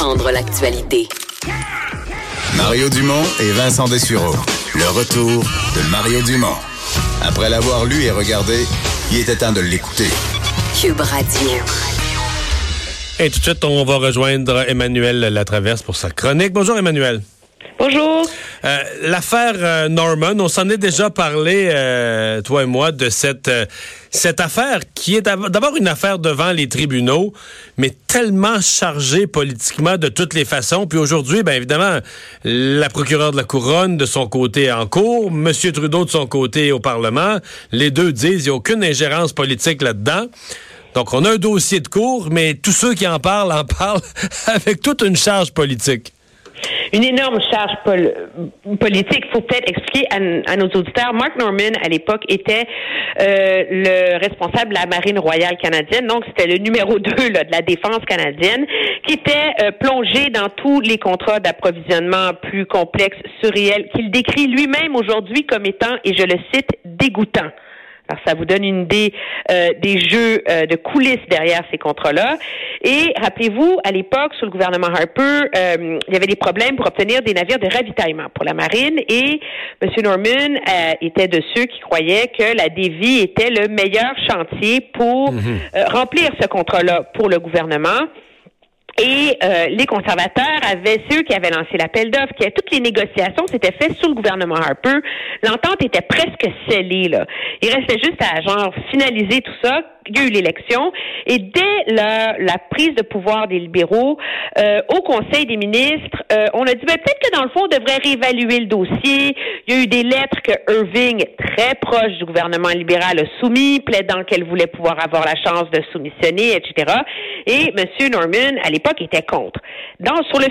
Comprendre l'actualité. Mario Dumont et Vincent Dessureau. Le retour de Mario Dumont. Après l'avoir lu et regardé, il était temps de l'écouter. Cube Radio. Et tout de suite, on va rejoindre Emmanuel Latraverse pour sa chronique. Bonjour Emmanuel. Bonjour. Euh, L'affaire euh, Norman, on s'en est déjà parlé, euh, toi et moi, de cette, cette affaire qui est d'abord une affaire devant les tribunaux, mais tellement chargée politiquement de toutes les façons. Puis aujourd'hui, bien évidemment, la procureure de la Couronne de son côté en cours, M. Trudeau de son côté au Parlement, les deux disent qu'il n'y a aucune ingérence politique là-dedans. Donc on a un dossier de cours, mais tous ceux qui en parlent en parlent avec toute une charge politique une énorme charge pol politique. Il faut peut-être expliquer à, nos auditeurs. Mark Norman, à l'époque, était euh, le responsable de la Marine royale canadienne. Donc, c'était le numéro 2 de la défense canadienne, qui était euh, plongé dans tous les contrats d'approvisionnement plus complexes, surréels, qu'il décrit lui-même aujourd'hui comme étant, et je le cite, dégoûtant. Alors, ça vous donne une idée euh, des jeux euh, de coulisses derrière ces contrats-là. Et rappelez-vous, à l'époque, sous le gouvernement Harper, euh, il y avait des problèmes pour obtenir des navires de ravitaillement pour la marine. Et M. Norman était de ceux qui croyaient que la Davy était le meilleur chantier pour mhm. remplir ce contrat-là pour le gouvernement. Et euh, les conservateurs avaient ceux qui avaient lancé l'appel d'offres, qui toutes les négociations s'étaient faites sous le gouvernement Harper. L'entente était presque scellée. Il restait juste à genre finaliser tout ça il y a eu l'élection et dès la, la, prise de pouvoir des libéraux euh, au Conseil des ministres, euh, on a dit ben, peut-être que dans le fond on devrait réévaluer le dossier. Il y a eu des lettres que Irving, très proche du gouvernement libéral, a soumis, plaidant qu'elle voulait pouvoir avoir la chance de soumissionner, etc. Et M. Norman, à l'époque, était contre. Donc sur le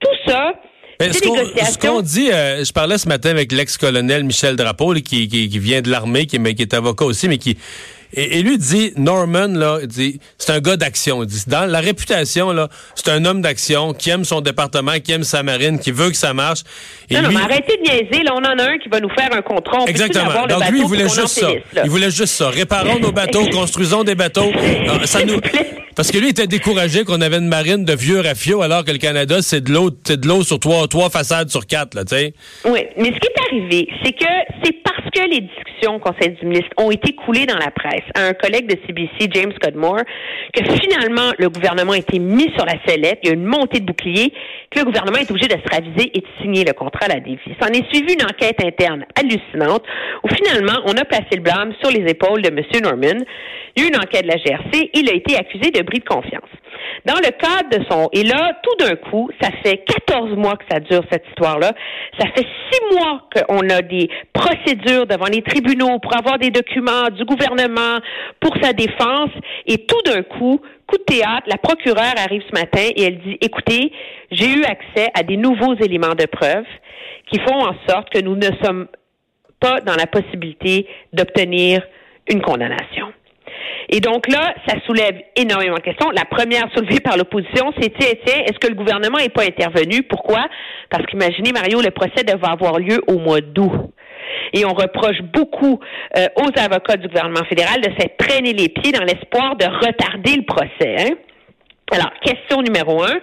tout ça, ce qu'on dit, euh, je parlais ce matin avec l'ex-colonel Michel Drapeau, qui, qui, qui, vient de l'armée, qui, qui est avocat aussi, mais qui et, lui dit, Norman, là, dit, c'est un gars d'action. dit, dans la réputation, là, c'est un homme d'action qui aime son département, qui aime sa marine, qui veut que ça marche. Et non, non, mais arrêtez de niaiser. Là, on en a un qui va nous faire un contrat. Exactement. Donc lui, il voulait juste ça. il voulait juste ça. Réparons nos bateaux, construisons des bateaux. Ah, ça nous... Parce que lui était découragé qu'on avait une marine de vieux rafiaux, alors que le Canada, c'est de l'eau, c'est de l'eau sur trois, trois façades sur quatre, là, tu sais. Oui. Mais ce qui est arrivé, c'est que c'est parce que les discussions au Conseil du ministre ont été coulées dans la presse à un collègue de CBC, James Cudmore, que finalement, le gouvernement a été mis sur la sellette. Il y a une montée de boucliers, que le gouvernement est obligé de se raviser et de signer le contrat à la défi. S'en est suivi une enquête interne hallucinante où finalement, on a placé le blâme sur les épaules de M. Norman. Il y a eu une enquête de la GRC. Il a été accusé de bris de confiance. Dans le cadre de son... Et là, tout d'un coup, ça fait 14 mois que ça dure, cette histoire-là. Ça fait six mois qu'on a des procédures devant les tribunaux pour avoir des documents du gouvernement pour sa défense. Et tout d'un coup, coup de théâtre, la procureure arrive ce matin et elle dit, écoutez, j'ai eu accès à des nouveaux éléments de preuve qui font en sorte que nous ne sommes pas dans la possibilité d'obtenir une condamnation. Et donc là, ça soulève énormément de questions. La première soulevée par l'opposition, c'est tiens, est-ce que le gouvernement n'est pas intervenu? Pourquoi? Parce qu'imaginez, Mario, le procès devait avoir lieu au mois d'août. Et on reproche beaucoup euh, aux avocats du gouvernement fédéral de s'être traîné les pieds dans l'espoir de retarder le procès. Hein? Alors, question numéro un.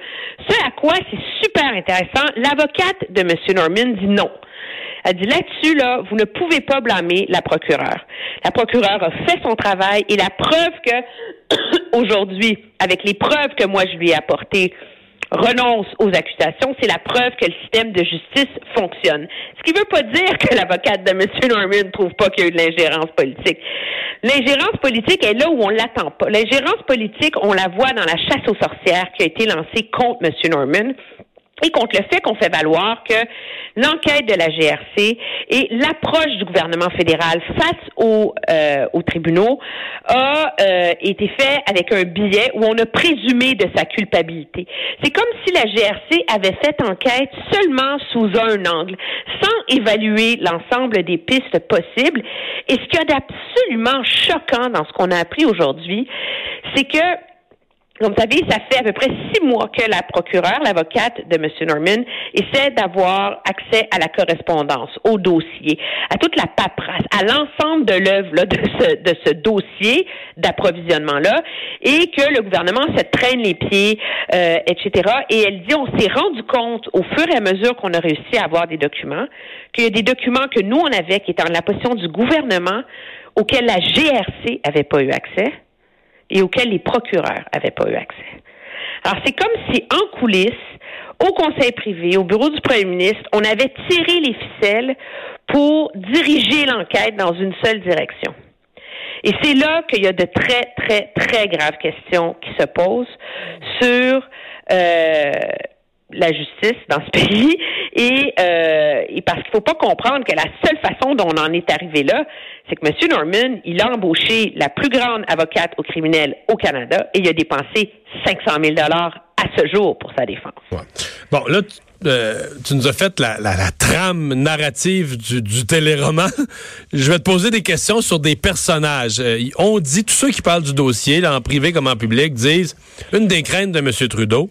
Ce à quoi c'est super intéressant, l'avocate de M. Norman dit non. Elle dit là-dessus, là, vous ne pouvez pas blâmer la procureure. La procureure a fait son travail et la preuve que, aujourd'hui, avec les preuves que moi je lui ai apportées, renonce aux accusations, c'est la preuve que le système de justice fonctionne. Ce qui ne veut pas dire que l'avocate de M. Norman ne trouve pas qu'il y a eu de l'ingérence politique. L'ingérence politique est là où on l'attend pas. L'ingérence politique, on la voit dans la chasse aux sorcières qui a été lancée contre M. Norman et contre le fait qu'on fait valoir que l'enquête de la GRC et l'approche du gouvernement fédéral face aux, euh, aux tribunaux a euh, été fait avec un billet où on a présumé de sa culpabilité. C'est comme si la GRC avait fait enquête seulement sous un angle, sans évaluer l'ensemble des pistes possibles. Et ce qu'il y a d'absolument choquant dans ce qu'on a appris aujourd'hui, c'est que Comme vous savez, ça fait à peu près six mois que la procureure, l'avocate de M. Norman, essaie d'avoir accès à la correspondance, au dossier, à toute la paperasse, à l'ensemble de l'œuvre de ce, dossier d'approvisionnement-là, et que le gouvernement se traîne les pieds, euh, etc. Et elle dit, on s'est rendu compte au fur et à mesure qu'on a réussi à avoir des documents, qu'il y a des documents que nous, on avait, qui étaient en la position du gouvernement, auxquels la GRC avait pas eu accès et auxquels les procureurs n'avaient pas eu accès. Alors, c'est comme si, en coulisses, au conseil privé, au bureau du premier ministre, on avait tiré les ficelles pour diriger l'enquête dans une seule direction. Et c'est là qu'il y a de très, très, très graves questions qui se posent sur euh, la justice dans ce pays et, euh, et parce qu'il faut pas comprendre que la seule façon dont on en est arrivé là, c'est que M. Norman, il a embauché la plus grande avocate au criminel au Canada et il a dépensé 500 000 dollars à ce jour pour sa défense. Bon, là, euh, tu nous as fait la, trame narrative du, du, téléroman. Je vais te poser des questions sur des personnages. Euh, on dit, tous ceux qui parlent du dossier, là, en privé comme en public, disent, une des craintes de M. Trudeau,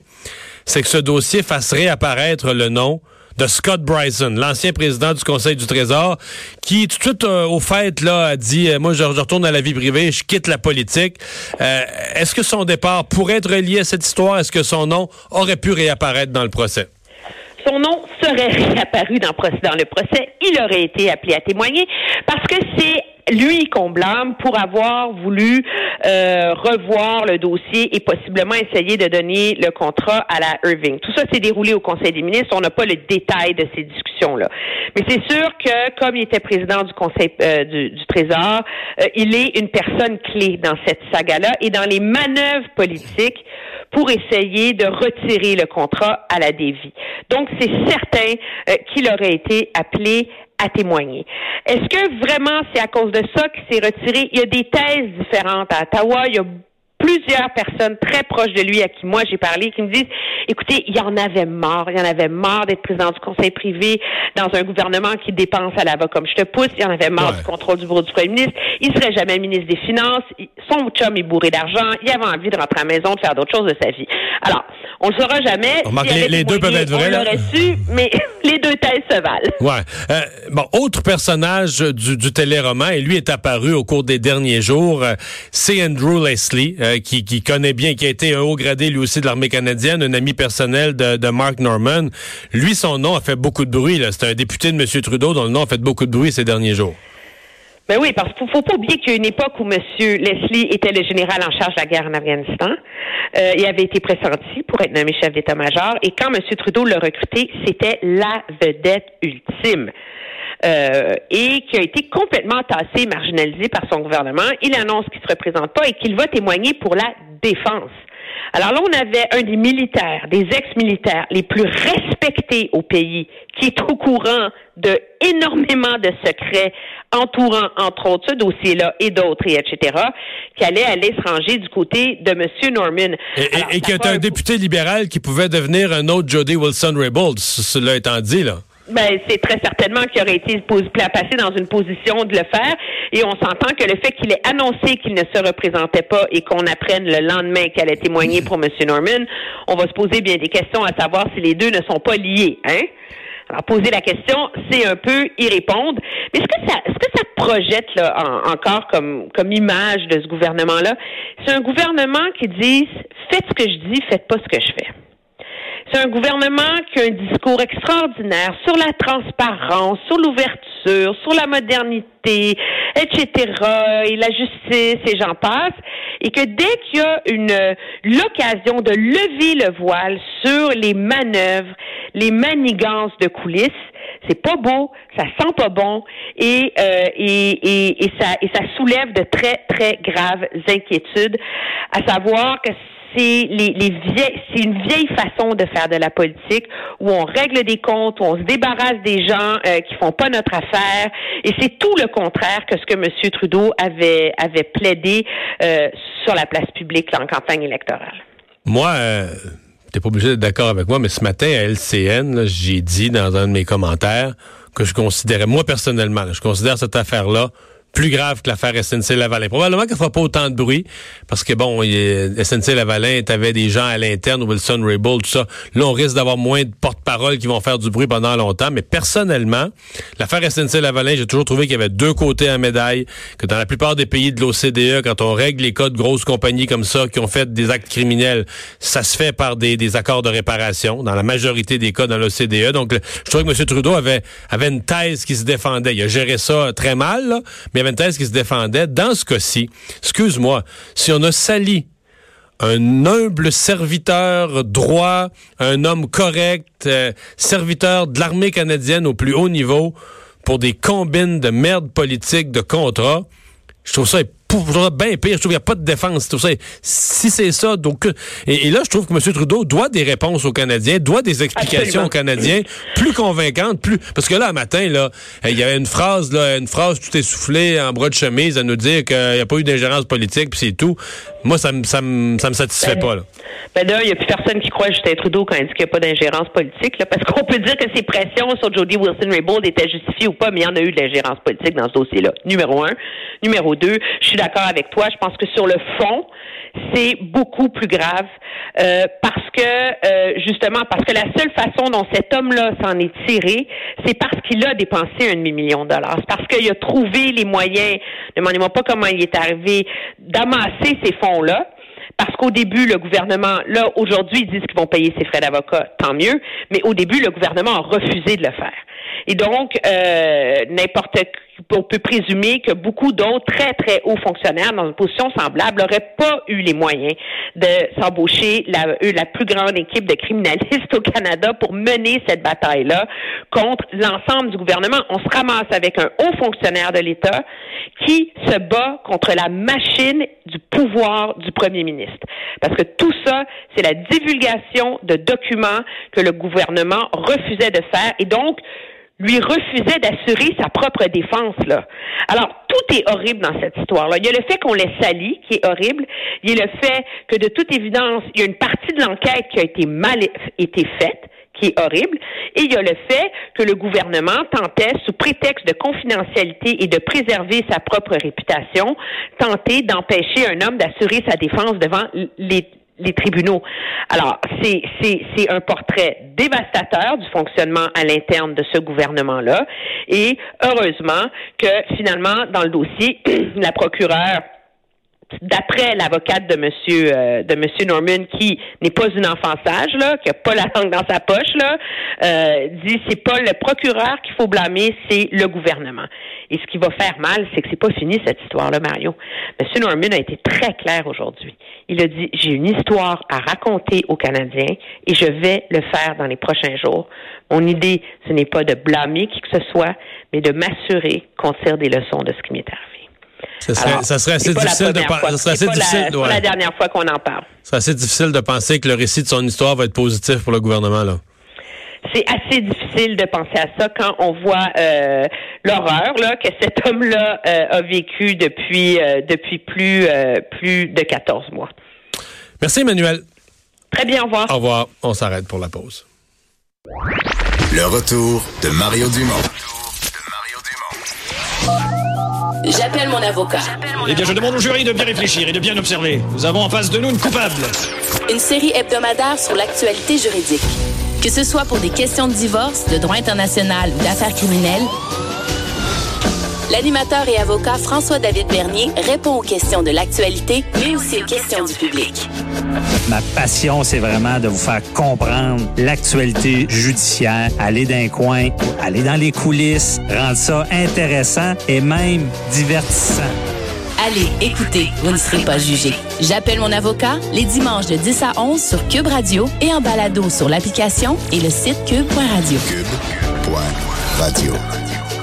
c'est que ce dossier fasse réapparaître le nom de Scott Bryson, l'ancien président du Conseil du Trésor, qui tout de suite euh, au fait là a dit euh, moi je, retourne à la vie privée, je quitte la politique. Euh, Est-ce que son départ pourrait être lié à cette histoire Est-ce que son nom aurait pu réapparaître dans le procès? Son nom serait réapparu dans, dans le procès, il aurait été appelé à témoigner parce que c'est lui qu'on blâme pour avoir voulu euh, revoir le dossier et possiblement essayer de donner le contrat à la Irving. Tout ça s'est déroulé au Conseil des ministres. On n'a pas le détail de ces discussions-là. Mais c'est sûr que, comme il était président du Conseil euh, du, Trésor, euh, il est une personne clé dans cette saga-là et dans les manœuvres politiques pour essayer de retirer le contrat à la Dévie. Donc, c'est certain qu'il aurait été appelé à témoigner. Est-ce que vraiment c'est à cause de ça qu'il s'est retiré? Il y a des thèses différentes à Ottawa. Plusieurs personnes très proches de lui à qui moi j'ai parlé qui me disent écoutez, il y en avait marre, il y en avait marre d'être président du conseil privé dans un gouvernement qui dépense à la va comme je te pousse, il y en avait marre ouais. du contrôle du bureau du premier ministre, il serait jamais ministre des Finances, son chum est bourré d'argent, il avait envie de rentrer à la maison, de faire d'autres choses de sa vie. Alors, on le saura jamais. Si les, les deux peuvent être vrais. On l'aurait su, mais les deux thèses se valent. Ouais. Euh, bon, autre personnage du, du téléroman, et lui est apparu au cours des derniers jours, euh, c'est Andrew Leslie, euh, qui, qui, connaît bien, qui a été un haut gradé lui aussi de l'armée canadienne, un ami personnel de, de, Mark Norman. Lui, son nom a fait beaucoup de bruit. C'est un député de M. Trudeau dont le nom a fait beaucoup de bruit ces derniers jours. Ben oui, parce qu'il faut, faut pas oublier qu'il y a une époque où M. Leslie était le général en charge de la guerre en Afghanistan. Euh, il avait été pressenti pour être nommé chef d'état-major. Et quand M. Trudeau l'a recruté, c'était la vedette ultime. Euh, et qui a été complètement tassé, marginalisé par son gouvernement. Il annonce qu'il ne se représente pas et qu'il va témoigner pour la défense. Alors là, on avait un des militaires, des ex-militaires les plus respectés au pays, qui est au courant de énormément de secrets entourant, entre autres, ce dossier-là et d'autres, et etc., qui allait aller se ranger du côté de M. Norman. Et, Alors, et qui est un député libéral qui pouvait devenir un autre Jody Wilson-Raybould, cela étant dit, là. Ben, c'est très certainement qu'il aurait été placé dans une position de le faire. Et on s'entend que le fait qu'il ait annoncé qu'il ne se représentait pas et qu'on apprenne le lendemain qu'elle allait témoigner pour M. Norman, on va se poser bien des questions à savoir si les deux ne sont pas liés, hein? Alors, poser la question, c'est un peu y répondre. Mais ce que ça, ce que ça projette là, en, encore comme, comme image de ce gouvernement-là, c'est un gouvernement qui dit faites ce que je dis, faites pas ce que je fais. C'est un gouvernement qui a un discours extraordinaire sur la transparence, sur l'ouverture, sur la modernité, etc., et la justice, et j'en passe, et que dès qu'il y a une l'occasion de lever le voile sur les manœuvres, les manigances de coulisses, c'est pas beau, ça sent pas bon et, euh, et, et, et, ça, et ça soulève de très, très graves inquiétudes, à savoir que c'est une vieille façon de faire de la politique où on règle des comptes, où on se débarrasse des gens euh, qui font pas notre affaire, et c'est tout le contraire que ce que M. Trudeau avait plaidé euh, sur la place publique en campagne électorale. Moi. Euh t'es pas obligé d'être d'accord avec moi, mais ce matin à LCN, j'ai dit dans un de mes commentaires que je considérais, moi personnellement, je considère cette affaire-là plus grave que l'affaire SNC-Lavalin. Probablement qu'elle fera pas autant de bruit, parce que bon, SNC-Lavalin, t'avais des gens à l'interne, Wilson Raybould, tout ça. Là, on risque d'avoir moins de porte-parole qui vont faire du bruit pendant longtemps, mais personnellement, l'affaire SNC-Lavalin, j'ai toujours trouvé qu'il y avait deux côtés à médaille, que dans la plupart des pays de l'OCDE, quand on règle les cas de grosses compagnies comme ça qui ont fait des actes criminels, ça se fait par des, des accords de réparation, dans la majorité des cas dans l'OCDE. Donc, je trouvais que M. Trudeau avait, avait une thèse qui se défendait. Il a géré ça très mal, là, mais qui se défendait. Dans ce cas-ci, excuse-moi, si on a sali un humble serviteur droit, un homme correct, euh, serviteur de l'armée canadienne au plus haut niveau pour des combines de merde politique, de contrat, je trouve ça bien pire. Je trouve qu'il n'y a pas de défense. Tout ça. Si c'est ça, donc et, là, je trouve que M. Trudeau doit des réponses aux Canadiens, doit des explications aux Canadiens plus convaincantes, plus parce que là, un matin, là, il y avait une phrase, là, une phrase tout essoufflée en bras de chemise à nous dire qu'il n'y a pas eu d'ingérence politique, puis c'est tout. Moi, ça me ça me ça me satisfait pas. Là. Ben là, il n'y a plus personne qui croit Justin Trudeau quand il dit qu'il n'y a pas d'ingérence politique, là, parce qu'on peut dire que ses pressions sur Jody Wilson-Raybould étaient justifiées ou pas, mais il y en a eu de l'ingérence politique dans ce dossier-là. Numéro un. Numéro deux, je suis d'accord avec toi. Je pense que sur le fond, c'est beaucoup plus grave euh, parce que euh, justement parce que la seule façon dont cet homme-là s'en est tiré, c'est parce qu'il a dépensé un demi-million de dollars. C'est parce qu'il a trouvé les moyens, demandez-moi pas comment il est arrivé, d'amasser ces fonds-là. Parce qu'au début, le gouvernement, là, aujourd'hui, ils disent qu'ils vont payer ses frais d'avocat, tant mieux, mais au début, le gouvernement a refusé de le faire. Et donc, euh, n'importe on peut présumer que beaucoup d'autres très, très hauts fonctionnaires dans une position semblable n'auraient pas eu les moyens de s'embaucher la, plus grande équipe de criminalistes au Canada pour mener cette bataille-là contre l'ensemble du gouvernement. On se ramasse avec un haut fonctionnaire de l'État qui se bat contre la machine du pouvoir du premier ministre. Parce que tout ça, c'est la divulgation de documents que le gouvernement refusait de faire et donc lui refusait d'assurer sa propre défense. Là. Alors, tout est horrible dans cette histoire-là. Il y a le fait qu'on l'ait sali, qui est horrible. Il y a le fait que, de toute évidence, il y a une partie de l'enquête qui a été mal été faite qui est horrible. Et il y a le fait que le gouvernement tentait, sous prétexte de confidentialité et de préserver sa propre réputation, tenter d'empêcher un homme d'assurer sa défense devant les les tribunaux. Alors, c'est, un portrait dévastateur du fonctionnement à l'interne de ce gouvernement-là. Et heureusement que finalement, dans le dossier, la procureure d'après l'avocate de monsieur euh, de monsieur Norman qui n'est pas une enfant sage là, qui a pas la langue dans sa poche là, euh, dit c'est pas le procureur qu'il faut blâmer, c'est le gouvernement. Et ce qui va faire mal, c'est que c'est pas fini cette histoire là, Mario. Monsieur Norman a été très clair aujourd'hui. Il a dit j'ai une histoire à raconter aux Canadiens et je vais le faire dans les prochains jours. Mon idée, ce n'est pas de blâmer qui que ce soit, mais de m'assurer qu'on tire des leçons de ce qui m'est arrivé. Ça serait, assez difficile de penser. Ça serait difficile. La, la dernière fois qu'on en parle. C'est assez difficile de penser que le récit de son histoire va être positif pour le gouvernement là. C'est assez difficile de penser à ça quand on voit euh, l'horreur là que cet homme-là euh, a vécu depuis euh, depuis plus plus de 14 mois. Merci Emmanuel. Très bien, au revoir. Au revoir. On s'arrête pour la pause. Le retour de Mario Dumont. J'appelle mon avocat. Eh bien, je demande au jury de bien réfléchir et de bien observer. Nous avons en face de nous une coupable. Une série hebdomadaire sur l'actualité juridique. Que ce soit pour des questions de divorce, de droit international ou d'affaires criminelles, l'animateur et avocat François-David Bernier répond aux questions de l'actualité, mais aussi aux questions du public. Ma passion, c'est vraiment de vous faire comprendre l'actualité judiciaire, aller d'un coin, aller dans les coulisses, rendre ça intéressant et même divertissant. Allez, écoutez, vous ne serez pas jugé. J'appelle mon avocat les dimanches de 10 à 11 sur Cube Radio et en balado sur l'application et le site cube.radio. Cube.radio.